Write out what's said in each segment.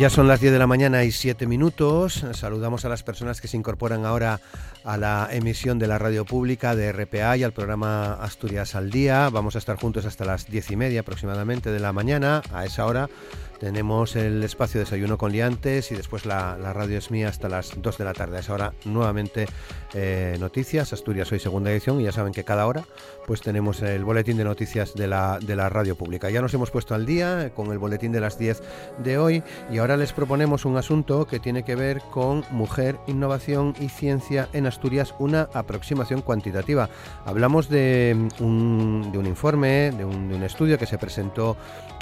Ya son las 10 de la mañana y 7 minutos. Saludamos a las personas que se incorporan ahora a la emisión de la radio pública de RPA y al programa Asturias al Día. Vamos a estar juntos hasta las 10 y media aproximadamente de la mañana. A esa hora tenemos el espacio desayuno con liantes y después la, radio es mía hasta las 2 de la tarde. A esa hora nuevamente eh, noticias. Asturias hoy segunda edición y ya saben que cada hora pues tenemos el boletín de noticias de la, de la radio pública. Ya nos hemos puesto al día con el boletín de las 10 de hoy y ahora les proponemos un asunto que tiene que ver con mujer, innovación y ciencia en Asturias, una aproximación cuantitativa. Hablamos de un, de un informe, de un, de un estudio que se presentó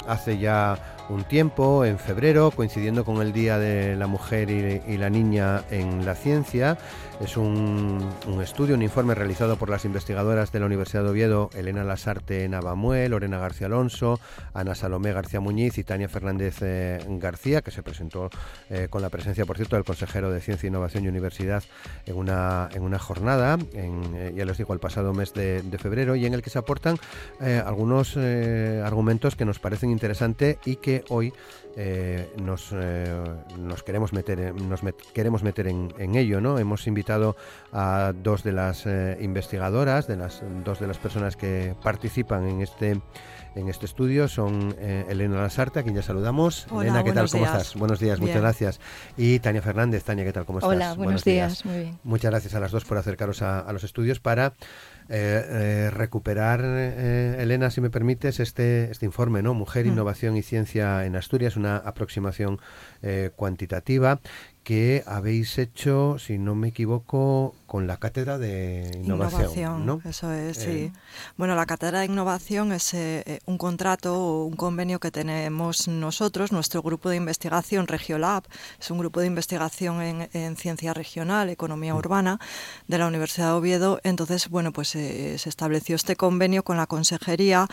hace ya un tiempo, en febrero, coincidiendo con el Día de la Mujer y, la Niña en la Ciencia. Es un, estudio, un informe realizado por las investigadoras de la Universidad de Oviedo, Elena Lasarte Navamuel, Lorena García Alonso, Ana Salomé García Muñiz y Tania Fernández eh, García, que se presentó eh, con la presencia, por cierto, del consejero de Ciencia, Innovación y Universidad en una, en una jornada, en, eh, ya les digo, el pasado mes de, febrero, y en el que se aportan algunos argumentos que nos parecen interesantes y que hoy eh, nos, eh, nos, queremos meter, nos queremos meter en, ello. ¿no? Hemos invitado a dos de las eh, investigadoras, de las dos de las personas que participan en este en este estudio son Elena Lasarte, a quien ya saludamos. Elena, ¿qué tal? ¿Cómo estás? Buenos días, muchas gracias. Y Tania Fernández. Tania, ¿qué tal? ¿Cómo estás? Hola, buenos, días. muy bien. Muchas gracias a las dos por acercaros a los estudios para eh, eh, recuperar, eh, Elena, si me permites, este, este informe, ¿no? Mujer, mm. Innovación y Ciencia en Asturias, una aproximación cuantitativa que habéis hecho, si no me equivoco, con la Cátedra de Innovación. ¿no? Eso es, sí. Bueno, la Cátedra de Innovación es un contrato o un convenio que tenemos nosotros, nuestro grupo de investigación Regiolab, es un grupo de investigación en, en ciencia regional, economía mm. urbana, de la Universidad de Oviedo. Entonces, bueno, pues se estableció este convenio con la Consejería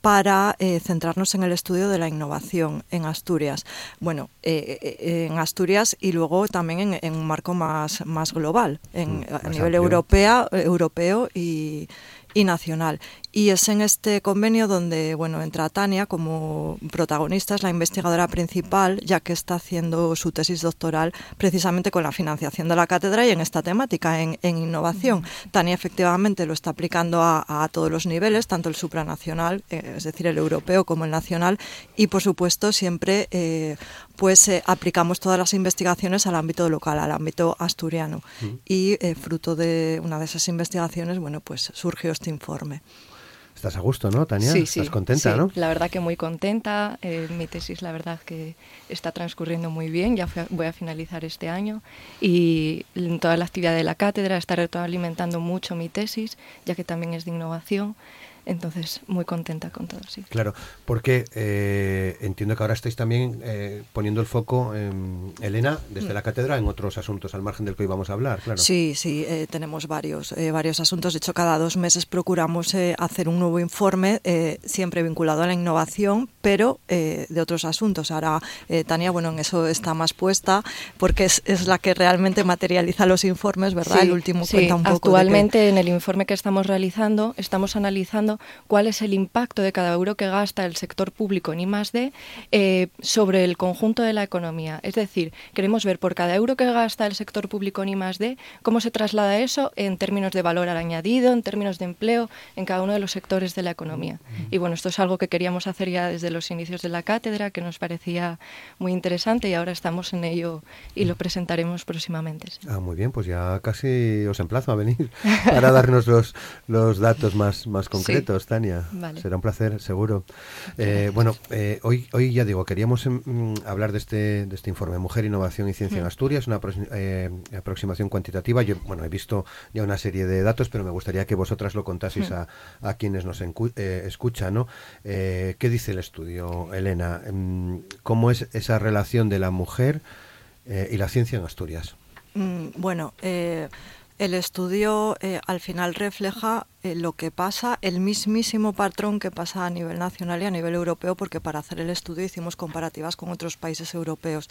para eh, centrarnos en el estudio de la innovación en Asturias. Bueno, eh, eh, en Asturias y luego también en, un marco más, más global, en, mm, a nivel europea, europeo y, y nacional. Y es en este convenio donde bueno, entra Tania como protagonista, es la investigadora principal, ya que está haciendo su tesis doctoral precisamente con la financiación de la cátedra y en esta temática, en, innovación. Tania efectivamente lo está aplicando a, todos los niveles, tanto el supranacional, eh, es decir, el europeo, como el nacional, y por supuesto siempre eh, pues eh, aplicamos todas las investigaciones al ámbito local, al ámbito asturiano. Y fruto de una de esas investigaciones, bueno, pues surgió este informe. Estás a gusto, ¿no, Tania? Sí, sí. Estás contenta, ¿no? La verdad que muy contenta. Eh, mi tesis, la verdad que está transcurriendo muy bien. Ya voy a finalizar este año y toda la actividad de la cátedra está retroalimentando mucho mi tesis, ya que también es de innovación. Entonces, muy contenta con todo, sí. Claro, porque eh, entiendo que ahora estáis también eh, poniendo el foco, en, Elena, desde mm. la cátedra, en otros asuntos al margen del que hoy vamos a hablar, claro. Sí, sí, eh, tenemos varios, varios asuntos. De hecho, cada dos meses procuramos hacer un nuevo informe, siempre vinculado a la innovación, pero de otros asuntos. Ahora, Tania, bueno, en eso está más puesta, porque es, es la que realmente materializa los informes, ¿verdad? el último cuenta un poco. Actualmente, en el informe que estamos realizando, estamos analizando cuál es el impacto de cada euro que gasta el sector público en I+D eh, sobre el conjunto de la economía. Es decir, queremos ver por cada euro que gasta el sector público en I+D cómo se traslada eso en términos de valor añadido, en términos de empleo en cada uno de los sectores de la economía. Y bueno, esto es algo que queríamos hacer ya desde los inicios de la cátedra, que nos parecía muy interesante y ahora estamos en ello y lo presentaremos próximamente. Ah, muy bien, pues ya casi os emplazo a venir para darnos los, los datos más, más concretos. Tania. Será un placer, seguro. Eh, bueno, eh, hoy, hoy ya digo, queríamos mm, hablar de este, de este informe Mujer, Innovación y Ciencia en mm. Asturias, una eh, aproximación cuantitativa. Yo, bueno, he visto ya una serie de datos, pero me gustaría que vosotras lo contaseis mm. a, a, quienes nos escuchan, ¿no? ¿Qué dice el estudio, Elena? ¿Cómo es esa relación de la mujer y la ciencia en Asturias? Mm, bueno, eh, el estudio eh, al final refleja eh, lo que pasa, el mismísimo patrón que pasa a nivel nacional y a nivel europeo, porque para hacer el estudio hicimos comparativas con otros países europeos.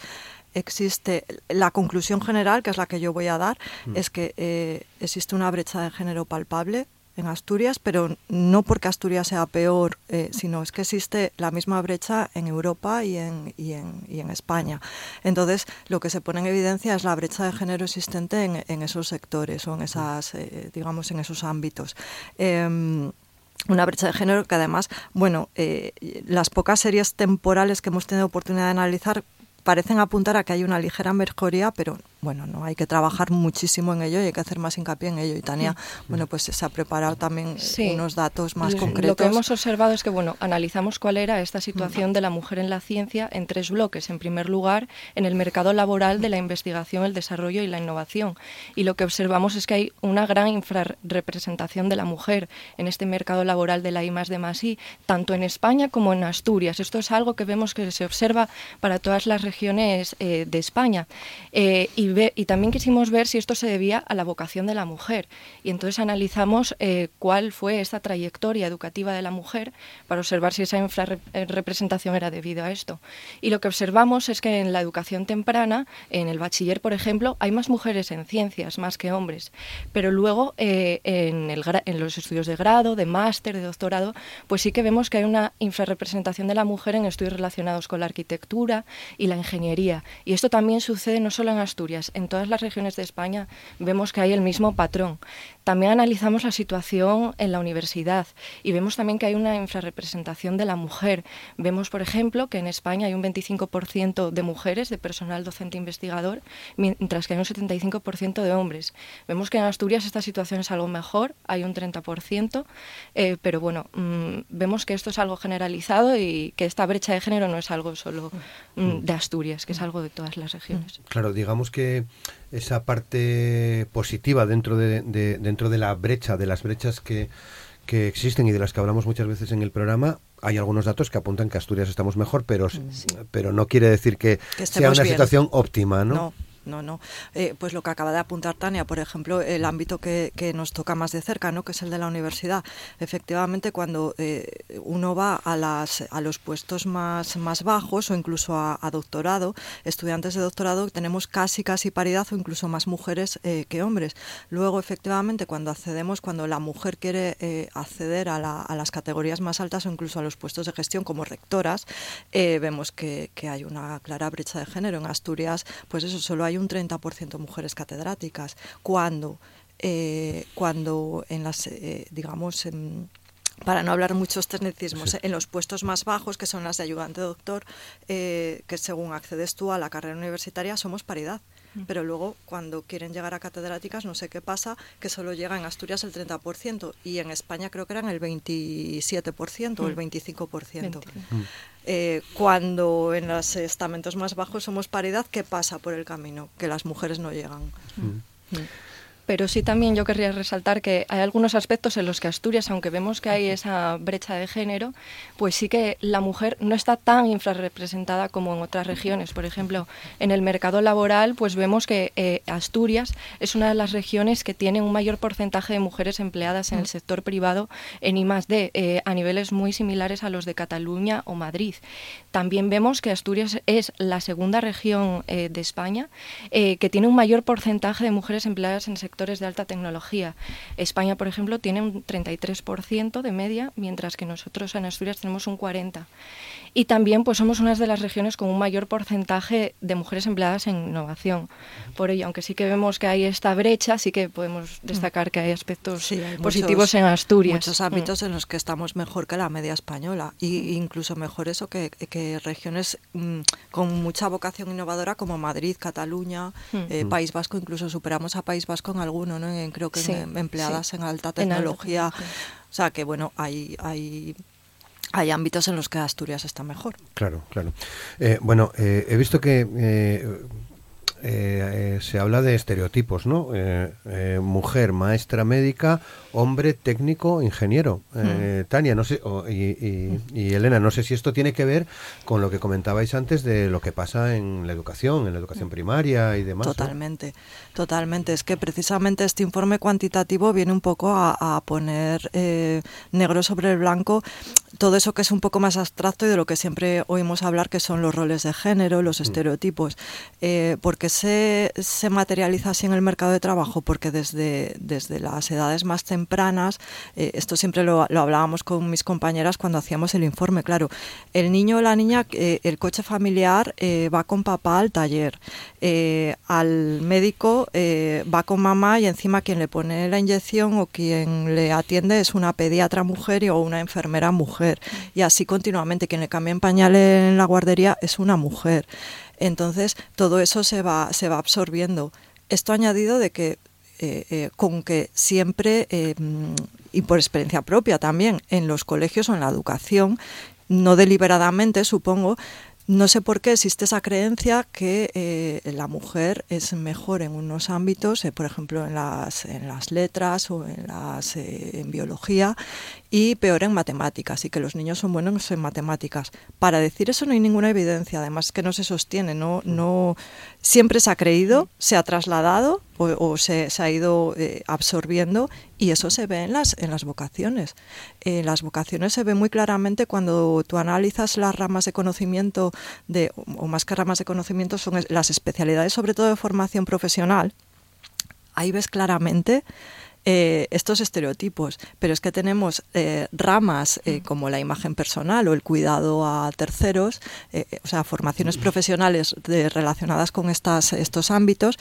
Existe la conclusión general, que es la que yo voy a dar, mm. es que eh, existe una brecha de género palpable en Asturias, pero no porque Asturias sea peor, eh, sino es que existe la misma brecha en Europa y en, y, en, y en, España. Entonces, lo que se pone en evidencia es la brecha de género existente en, en esos sectores o en esas, eh, digamos, en esos ámbitos. Eh, una brecha de género que además, bueno, eh, las pocas series temporales que hemos tenido oportunidad de analizar parecen apuntar a que hay una ligera mejoría, pero bueno, no hay que trabajar muchísimo en ello y hay que hacer más hincapié en ello. Y Tania, bueno, pues se ha preparado también unos datos más concretos. Lo que hemos observado es que, bueno, analizamos cuál era esta situación de la mujer en la ciencia en tres bloques. En primer lugar, en el mercado laboral de la investigación, el desarrollo y la innovación. Y lo que observamos es que hay una gran infrarrepresentación de la mujer en este mercado laboral de la I más de más I, tanto en España como en Asturias. Esto es algo que vemos que se observa para todas las regiones eh, de España. Eh, y y, también quisimos ver si esto se debía a la vocación de la mujer. Y entonces analizamos eh, cuál fue esta trayectoria educativa de la mujer para observar si esa infrarrepresentación era debido a esto. Y lo que observamos es que en la educación temprana, en el bachiller, por ejemplo, hay más mujeres en ciencias, más que hombres. Pero luego eh, en, el, en los estudios de grado, de máster, de doctorado, pues sí que vemos que hay una infrarrepresentación de la mujer en estudios relacionados con la arquitectura y la ingeniería. Y esto también sucede no solo en Asturias, en todas las regiones de España vemos que hay el mismo patrón. También analizamos la situación en la universidad y vemos también que hay una infrarrepresentación de la mujer. Vemos, por ejemplo, que en España hay un 25% de mujeres, de personal docente investigador, mientras que hay un 75% de hombres. Vemos que en Asturias esta situación es algo mejor, hay un 30%, eh, pero bueno, mm, vemos que esto es algo generalizado y que esta brecha de género no es algo solo mm, de Asturias, que es algo de todas las regiones. Claro, digamos que esa parte positiva dentro de, dentro de la brecha, de las brechas que, que existen y de las que hablamos muchas veces en el programa, hay algunos datos que apuntan que Asturias estamos mejor, pero, pero no quiere decir que, sea una situación óptima, ¿no? no, no. Eh, pues lo que acaba de apuntar Tania, por ejemplo, el ámbito que, nos toca más de cerca, ¿no? que es el de la universidad. Efectivamente, cuando eh, uno va a, las, a los puestos más, más bajos o incluso a, doctorado, estudiantes de doctorado, tenemos casi, casi paridad o incluso más mujeres eh, que hombres. Luego, efectivamente, cuando accedemos, cuando la mujer quiere acceder a, las categorías más altas o incluso a los puestos de gestión como rectoras, vemos que, que hay una clara brecha de género. En Asturias, pues eso, solo hay un 30% mujeres catedráticas, cuando, eh, cuando en las, eh, digamos, para no hablar muchos tecnicismos, en los puestos más bajos, que son las de ayudante doctor, eh, que según accedes tú a la carrera universitaria, somos paridad. Mm. Pero luego, cuando quieren llegar a catedráticas, no sé qué pasa, que solo llega en Asturias el 30% y en España creo que eran el 27% o el 25%. Eh, cuando en los estamentos más bajos somos paridad, ¿qué pasa por el camino? Que las mujeres no llegan. Mm. Mm pero sí también yo querría resaltar que hay algunos aspectos en los que Asturias, aunque vemos que hay esa brecha de género, pues sí que la mujer no está tan infrarrepresentada como en otras regiones. Por ejemplo, en el mercado laboral, pues vemos que eh, Asturias es una de las regiones que tiene un mayor porcentaje de mujeres empleadas en el sector privado en I+D, eh, a niveles muy similares a los de Cataluña o Madrid. También vemos que Asturias es la segunda región eh, de España que tiene un mayor porcentaje de mujeres empleadas en el sector de alta tecnología. España, por ejemplo, tiene un 33% de media, mientras que nosotros en Asturias tenemos un 40%. Y también pues somos una de las regiones con un mayor porcentaje de mujeres empleadas en innovación. Por ello, aunque sí que vemos que hay esta brecha, sí que podemos destacar que hay aspectos positivos en Asturias. Muchos ámbitos mm. en los que estamos mejor que la media española y incluso mejor eso que, regiones mm, con mucha vocación innovadora como Madrid, Cataluña, mm. eh, País Vasco, incluso superamos a País Vasco en alguno, ¿no? creo que en, empleadas en alta tecnología. o sea que bueno, hay, hay hay ámbitos en los que Asturias está mejor. Claro, claro. Eh, bueno, eh, he visto que eh, eh, se habla de estereotipos, ¿no? Mujer, maestra médica, hombre, técnico, ingeniero. Hmm. Tania, no sé, y, Elena, no sé si esto tiene que ver con lo que comentabais antes de lo que pasa en la educación, en la educación hmm. primaria y demás. Totalmente, totalmente. Es que precisamente este informe cuantitativo viene un poco a, poner negro sobre el blanco todo eso que es un poco más abstracto y de lo que siempre oímos hablar, que son los roles de género, los hmm. estereotipos. porque se, se, materializa así en el mercado de trabajo? Porque desde, desde las edades más tempranas, eh, esto siempre lo, lo, hablábamos con mis compañeras cuando hacíamos el informe, claro, el niño o la niña, eh, el coche familiar eh, va con papá al taller, al médico va con mamá y encima quien le pone la inyección o quien le atiende es una pediatra mujer o una enfermera mujer. Y así continuamente, quien le cambia en pañales en la guardería es una mujer. Entonces, todo eso se va, se va absorbiendo. Esto añadido de que eh, eh, con que siempre, eh, y por experiencia propia también, en los colegios o en la educación, no deliberadamente, supongo, no sé por qué existe esa creencia que eh, la mujer es mejor en unos ámbitos, eh, por ejemplo en las, en las letras o en, las, eh, en biología, y peor en matemáticas, y que los niños son buenos en matemáticas. Para decir eso no hay ninguna evidencia, además que no se sostiene, no, no siempre se ha creído, se ha trasladado o, se, se, ha ido absorbiendo y eso se ve en las, en las vocaciones. En las vocaciones se ve muy claramente cuando tú analizas las ramas de conocimiento, de, o más que ramas de conocimiento, son las especialidades, sobre todo de formación profesional. Ahí ves claramente eh, estos estereotipos, pero es que tenemos eh, ramas eh, como la imagen personal o el cuidado a terceros, o sea, formaciones profesionales relacionadas con estas, estos ámbitos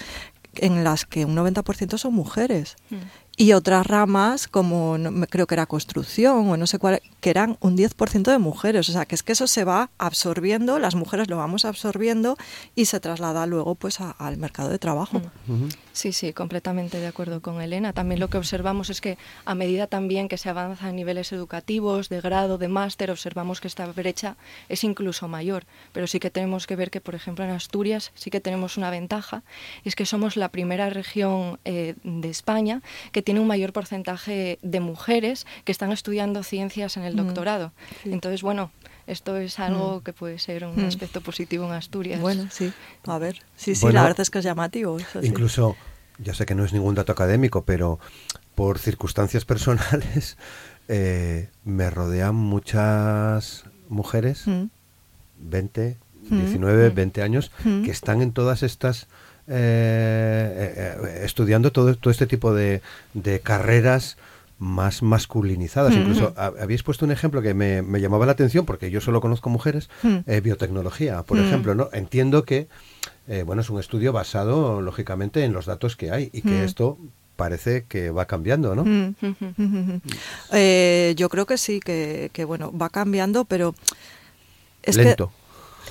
en las que un 90% son mujeres. Mm y otras ramas como creo que era construcción o no sé cuál, que eran un 10% de mujeres. O sea, que es que eso se va absorbiendo, las mujeres lo vamos absorbiendo y se traslada luego pues al mercado de trabajo. Mm. Sí, sí, completamente de acuerdo con Elena. También lo que observamos es que a medida también que se avanza a niveles educativos, de grado, de máster, observamos que esta brecha es incluso mayor. Pero sí que tenemos que ver que, por ejemplo, en Asturias sí que tenemos una ventaja, y es que somos la primera región eh, de España que tiene un mayor porcentaje de mujeres que están estudiando ciencias en el mm, doctorado. Entonces, bueno, esto es algo mm. que puede ser un mm. aspecto positivo en Asturias. Bueno, sí, a ver, sí, sí, la verdad es que es llamativo. incluso, ya sé que no es ningún dato académico, pero por circunstancias personales eh, me rodean muchas mujeres, 20, 19, 20 años, que están en todas estas eh, eh, estudiando todo, todo este tipo de, carreras más masculinizadas. Incluso habéis puesto un ejemplo que me, llamaba la atención porque yo solo conozco mujeres, eh, biotecnología, por ejemplo. ¿no? Entiendo que bueno, es un estudio basado, lógicamente, en los datos que hay y que esto parece que va cambiando, ¿no? yo creo que sí, que, que, bueno, va cambiando, pero es Lento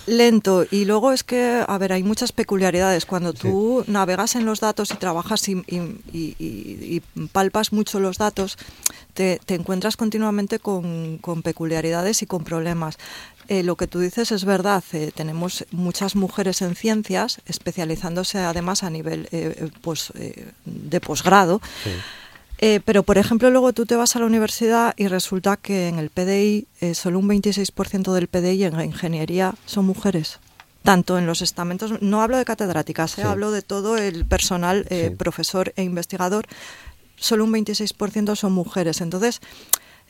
lento y luego es que, a ver, hay muchas peculiaridades. Cuando tú navegas en los datos y trabajas y, palpas mucho los datos, te, encuentras continuamente con, peculiaridades y con problemas. Eh, lo que tú dices es verdad, eh, tenemos muchas mujeres en ciencias, especializándose además a nivel eh, pues, de posgrado. Eh, pero, por ejemplo, luego tú te vas a la universidad y resulta que en el PDI eh, solo un 26% del PDI en ingeniería son mujeres. Tanto en los estamentos, no hablo de catedráticas, eh, hablo de todo el personal, profesor e investigador, solo un 26% son mujeres. Entonces,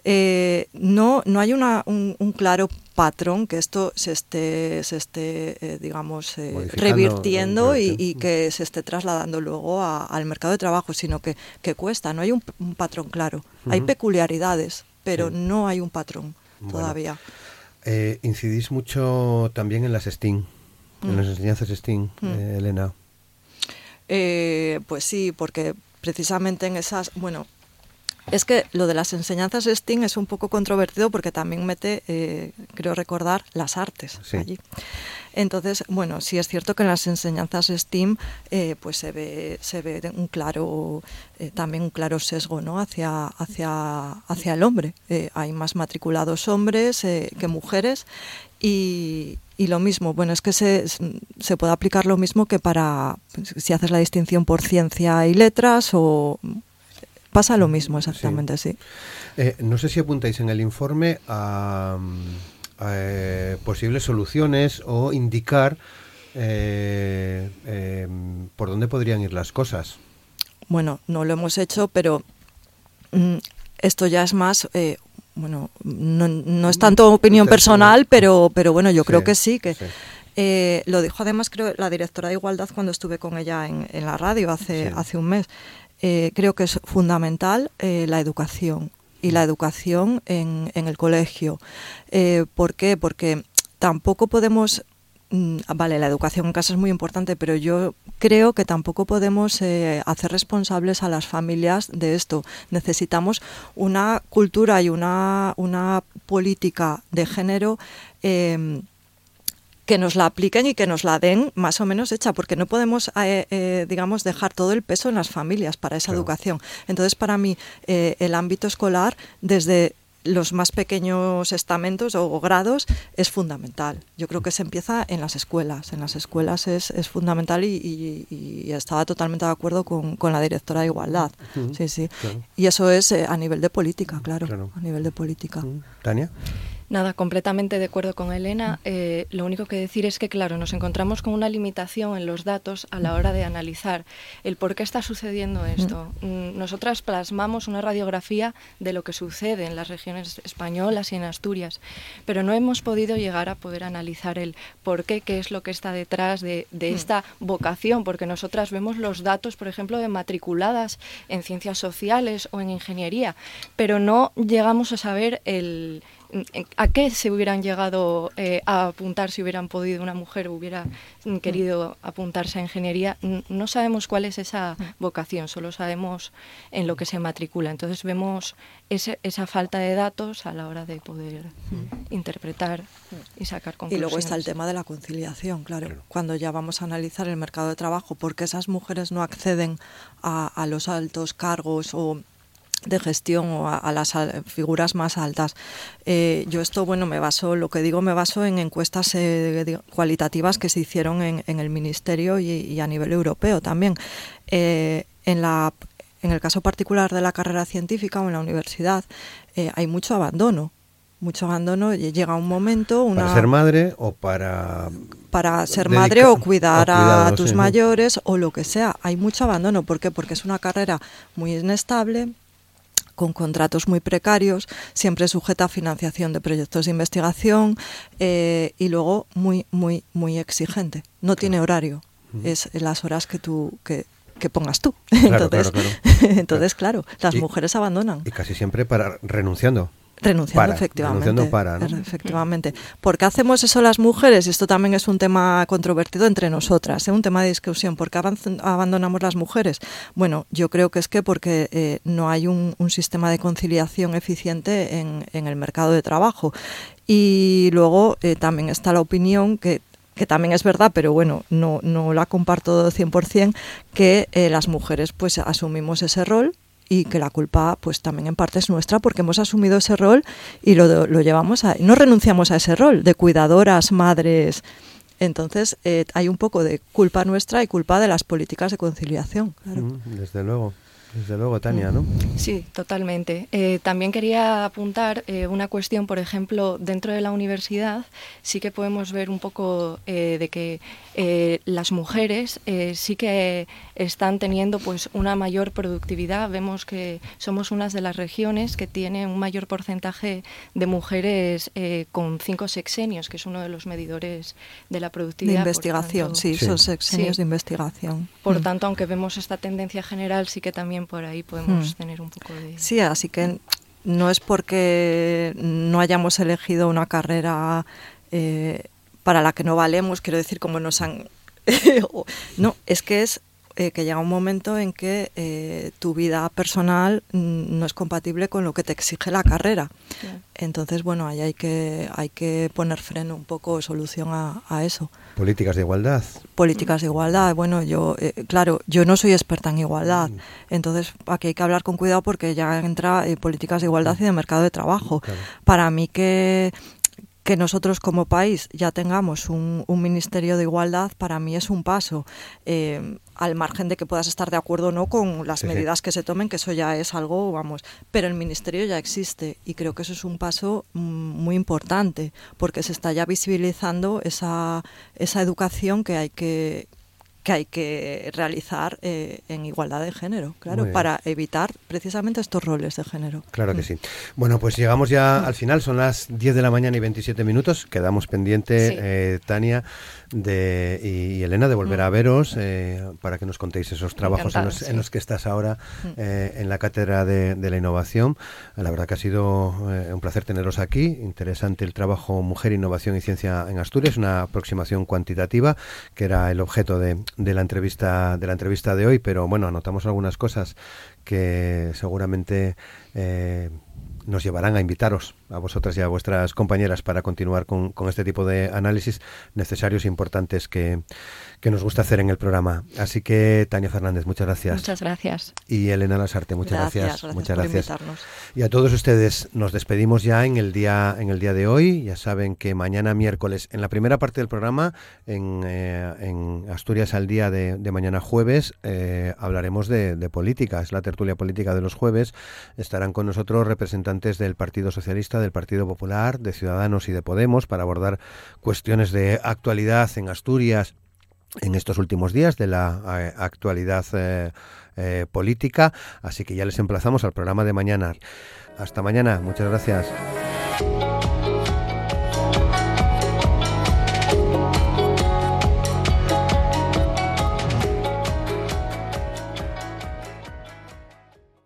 eh, no, no hay una, un, claro patrón que esto se esté, se esté eh, digamos, eh, revirtiendo y, que se esté trasladando luego al mercado de trabajo, sino que, que cuesta, no hay un, patrón claro. Hay peculiaridades, pero no hay un patrón todavía. incidís mucho también en las STEAM, en mm. las enseñanzas STEAM, mm. Elena. pues sí, porque precisamente en esas, bueno, es que lo de las enseñanzas STEAM es un poco controvertido porque también mete, eh, creo recordar, las artes allí. Entonces, bueno, sí es cierto que en las enseñanzas STEAM eh, pues se ve, se ve un claro, eh, también un claro sesgo ¿no? hacia, hacia, hacia el hombre. hay más matriculados hombres que mujeres y, y lo mismo, bueno, es que se, se puede aplicar lo mismo que para si haces la distinción por ciencia y letras o pasa lo mismo exactamente, sí. Eh, no sé si apuntáis en el informe a, eh, posibles soluciones o indicar eh, em, por dónde podrían ir las cosas. Bueno, no lo hemos hecho, pero mm, esto ya es más bueno, no, es tanto opinión personal, pero, pero bueno, yo creo que sí, que eh, lo dijo además creo la directora de Igualdad cuando estuve con ella en, la radio hace, hace un mes. Eh, creo que es fundamental eh, la educación y la educación en, en el colegio. ¿Por qué? Porque tampoco podemos Mm, vale, la educación en casa es muy importante, pero yo creo que tampoco podemos eh, hacer responsables a las familias de esto. Necesitamos una cultura y una, una política de género. Que nos la apliquen y que nos la den más o menos hecha, porque no podemos, eh, eh, digamos, dejar todo el peso en las familias para esa educación. Entonces, para mí, el ámbito escolar, desde los más pequeños estamentos o, grados es fundamental. Yo creo que se empieza en las escuelas. En las escuelas es, es fundamental y, estaba totalmente de acuerdo con, con la directora de Igualdad. sí, sí. Y eso es eh, a nivel de política, claro, A nivel de política. Tania. Nada, completamente de acuerdo con Elena. Eh, lo único que decir es que, claro, nos encontramos con una limitación en los datos a la hora de analizar el por qué está sucediendo esto. Mm, nosotras plasmamos una radiografía de lo que sucede en las regiones españolas y en Asturias, pero no hemos podido llegar a poder analizar el por qué, qué es lo que está detrás de, de esta vocación, porque nosotras vemos los datos, por ejemplo, de matriculadas en ciencias sociales o en ingeniería, pero no llegamos a saber el ¿A qué se hubieran llegado eh, a apuntar si hubieran podido, una mujer hubiera querido apuntarse a ingeniería? No sabemos cuál es esa vocación, solo sabemos en lo que se matricula. Entonces vemos esa falta de datos a la hora de poder interpretar y sacar conclusiones. Y luego está el tema de la conciliación, claro. Cuando ya vamos a analizar el mercado de trabajo, ¿por qué esas mujeres no acceden a los altos cargos o de gestión o a, las figuras más altas. Eh, yo esto, bueno, me baso, lo que digo, me baso en encuestas eh, cualitativas que se hicieron en, el Ministerio y, a nivel europeo también. Eh, en, la, en el caso particular de la carrera científica o en la universidad hay mucho abandono. Mucho abandono, llega un momento... Una, para ser madre o para... Para ser madre o cuidar a, tus mayores o lo que sea. Hay mucho abandono. ¿Por qué? Porque es una carrera muy inestable, con contratos muy precarios, siempre sujeta a financiación de proyectos de investigación eh, y luego muy, muy, muy exigente. No tiene horario, es las horas que tú, que, pongas tú. entonces, claro, entonces, claro, las mujeres abandonan. Y casi siempre para renunciando. Renunciando, efectivamente. para, Efectivamente. ¿Por qué hacemos eso las mujeres? Esto también es un tema controvertido entre nosotras, ¿eh? un tema de discusión. ¿Por qué abandonamos las mujeres? Bueno, yo creo que es que porque eh, no hay un, sistema de conciliación eficiente en, el mercado de trabajo. Y luego eh, también está la opinión que que también es verdad, pero bueno, no, no la comparto 100%, que las mujeres pues asumimos ese rol y que la culpa pues también en parte es nuestra porque hemos asumido ese rol y lo, lo llevamos a no renunciamos a ese rol de cuidadoras madres. Entonces eh, hay un poco de culpa nuestra y culpa de las políticas de conciliación desde luego desde luego, Tania, ¿no? Sí, totalmente. Eh, también quería apuntar eh, una cuestión, por ejemplo, dentro de la universidad sí que podemos ver un poco eh, de que las mujeres sí que están teniendo pues una mayor productividad. Vemos que somos una de las regiones que tiene un mayor porcentaje de mujeres con cinco sexenios, que es uno de los medidores de la productividad. De investigación, sí, son sexenios de investigación. Por mm. tanto, aunque vemos esta tendencia general, sí que también por ahí podemos hmm. tener un poco de... Sí, así que no es porque no hayamos elegido una carrera eh, para la que no valemos, quiero decir, como nos han... no, es que es eh, que llega un momento en que eh, tu vida personal mm, no es compatible con lo que te exige la carrera. Entonces, bueno, ahí hay que, hay que poner freno un poco, solución a, eso. Políticas de igualdad. Políticas de igualdad. Bueno, yo, eh, claro, yo no soy experta en igualdad. Mm. Entonces, aquí hay que hablar con cuidado porque ya entra políticas de igualdad y de mercado de trabajo. Para mí que que nosotros como país ya tengamos un, Ministerio de Igualdad, para mí es un paso. Eh, al margen de que puedas estar de acuerdo o no con las medidas que se tomen, que eso ya es algo, vamos, pero el ministerio ya existe y creo que eso es un paso mm, muy importante porque se está ya visibilizando esa, esa educación que hay que, que hay que realizar eh, en igualdad de género, claro, para evitar precisamente estos roles de género. Claro que mm. sí. Bueno, pues llegamos ya al final, son las 10 de la mañana y 27 minutos, quedamos pendiente, eh, Tania de, y, Elena de volver a mm. veros eh, para que nos contéis esos trabajos en los, que estás ahora mm. en la Cátedra de, de, la Innovación. La verdad que ha sido un placer teneros aquí, interesante el trabajo Mujer, Innovación y Ciencia en Asturias, una aproximación cuantitativa que era el objeto de de la entrevista de la entrevista de hoy, pero bueno, anotamos algunas cosas que seguramente eh, nos llevarán a invitaros a vosotras y a vuestras compañeras para continuar con, con este tipo de análisis necesarios e importantes que, que nos gusta hacer en el programa. Así que, Tania Fernández, muchas gracias. Muchas gracias. Y Elena Lasarte, muchas gracias. muchas gracias. Y a todos ustedes nos despedimos ya en el día en el día de hoy. Ya saben que mañana miércoles, en la primera parte del programa, en, eh, Asturias al día de, mañana jueves, eh, hablaremos de, de política. Es la tertulia política de los jueves. Estarán con nosotros representantes del Partido Del Partido Popular, de Ciudadanos y de Podemos para abordar cuestiones de actualidad en Asturias en estos últimos días de la eh, actualidad eh, eh, política. Así que ya les emplazamos al programa de mañana. Hasta mañana. Muchas gracias.